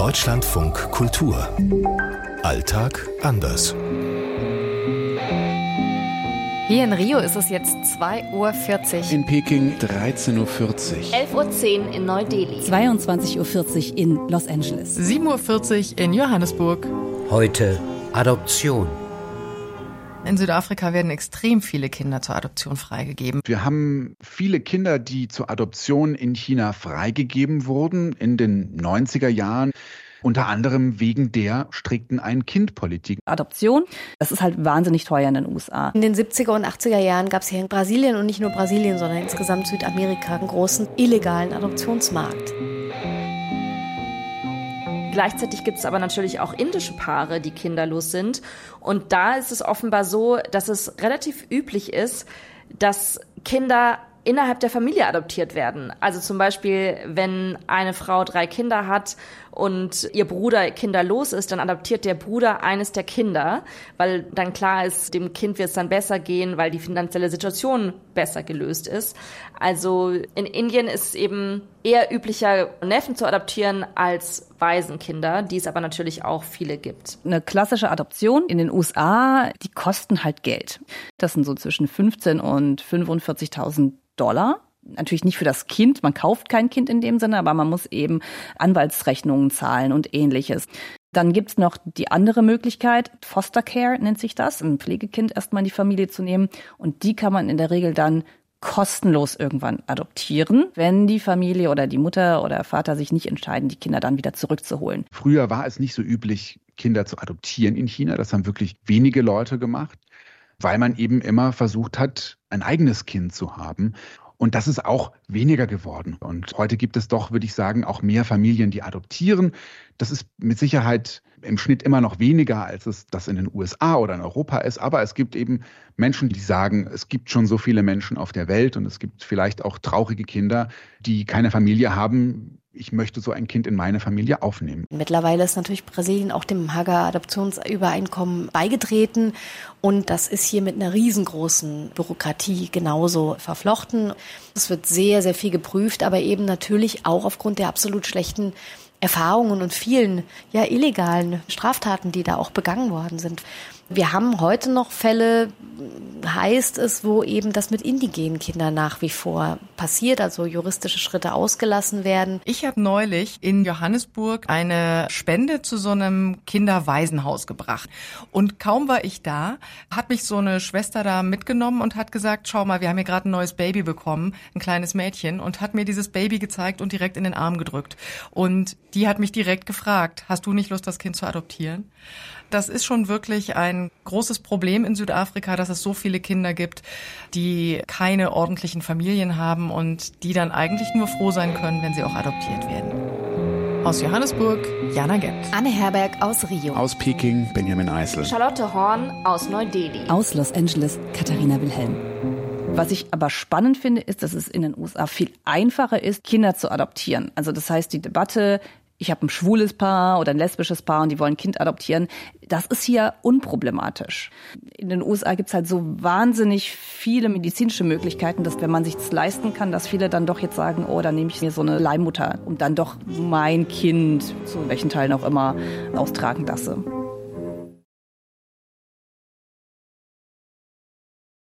Deutschlandfunk Kultur. Alltag anders. Hier in Rio ist es jetzt 2.40 Uhr. In Peking 13.40 Uhr. 11.10 Uhr in Neu-Delhi. 22.40 Uhr in Los Angeles. 7.40 Uhr in Johannesburg. Heute Adoption. In Südafrika werden extrem viele Kinder zur Adoption freigegeben. Wir haben viele Kinder, die zur Adoption in China freigegeben wurden in den 90er Jahren. Unter anderem wegen der strikten Ein-Kind-Politik. Adoption, das ist halt wahnsinnig teuer in den USA. In den 70er und 80er Jahren gab es hier in Brasilien und nicht nur Brasilien, sondern insgesamt Südamerika einen großen illegalen Adoptionsmarkt. Gleichzeitig gibt es aber natürlich auch indische Paare, die kinderlos sind. Und da ist es offenbar so, dass es relativ üblich ist, dass Kinder innerhalb der Familie adoptiert werden. Also zum Beispiel, wenn eine Frau drei Kinder hat und ihr Bruder kinderlos ist, dann adoptiert der Bruder eines der Kinder, weil dann klar ist, dem Kind wird es dann besser gehen, weil die finanzielle Situation besser gelöst ist. Also in Indien ist es eben eher üblicher, Neffen zu adoptieren als Waisenkinder, die es aber natürlich auch viele gibt. Eine klassische Adoption in den USA, die kosten halt Geld. Das sind so zwischen 15 und 45.000 Dollar. Natürlich nicht für das Kind, man kauft kein Kind in dem Sinne, aber man muss eben Anwaltsrechnungen zahlen und ähnliches. Dann gibt's noch die andere Möglichkeit, Foster Care nennt sich das, ein Pflegekind erstmal in die Familie zu nehmen. Und die kann man in der Regel dann kostenlos irgendwann adoptieren, wenn die Familie oder die Mutter oder Vater sich nicht entscheiden, die Kinder dann wieder zurückzuholen. Früher war es nicht so üblich, Kinder zu adoptieren in China. Das haben wirklich wenige Leute gemacht, weil man eben immer versucht hat, ein eigenes Kind zu haben. Und das ist auch weniger geworden. Und heute gibt es doch, würde ich sagen, auch mehr Familien, die adoptieren. Das ist mit Sicherheit im Schnitt immer noch weniger, als es das in den USA oder in Europa ist. Aber es gibt eben Menschen, die sagen, es gibt schon so viele Menschen auf der Welt und es gibt vielleicht auch traurige Kinder, die keine Familie haben, ich möchte so ein Kind in meine Familie aufnehmen. Mittlerweile ist natürlich Brasilien auch dem Hager Adoptionsübereinkommen beigetreten und das ist hier mit einer riesengroßen Bürokratie genauso verflochten. Es wird sehr, sehr viel geprüft, aber eben natürlich auch aufgrund der absolut schlechten Erfahrungen und vielen ja illegalen Straftaten, die da auch begangen worden sind. Wir haben heute noch Fälle, heißt es, wo eben das mit indigenen Kindern nach wie vor passiert, also juristische Schritte ausgelassen werden. Ich habe neulich in Johannesburg eine Spende zu so einem Kinderwaisenhaus gebracht. Und kaum war ich da, hat mich so eine Schwester da mitgenommen und hat gesagt, schau mal, wir haben hier gerade ein neues Baby bekommen, ein kleines Mädchen, und hat mir dieses Baby gezeigt und direkt in den Arm gedrückt. Und die hat mich direkt gefragt, hast du nicht Lust, das Kind zu adoptieren? Das ist schon wirklich ein großes Problem in Südafrika, dass es so viele Kinder gibt, die keine ordentlichen Familien haben und die dann eigentlich nur froh sein können, wenn sie auch adoptiert werden. Aus Johannesburg, Jana Gent. Anne Herberg aus Rio. Aus Peking, Benjamin Eisel. Charlotte Horn aus Neu-Delhi. Aus Los Angeles, Katharina Wilhelm. Was ich aber spannend finde, ist, dass es in den USA viel einfacher ist, Kinder zu adoptieren. Also das heißt, die Debatte, ich habe ein schwules Paar oder ein lesbisches Paar und die wollen ein Kind adoptieren. Das ist hier unproblematisch. In den USA gibt's halt so wahnsinnig viele medizinische Möglichkeiten, dass wenn man sich das leisten kann, dass viele dann doch jetzt sagen, oh, dann nehme ich mir so eine Leihmutter und dann doch mein Kind, zu welchen Teilen auch immer, austragen lasse.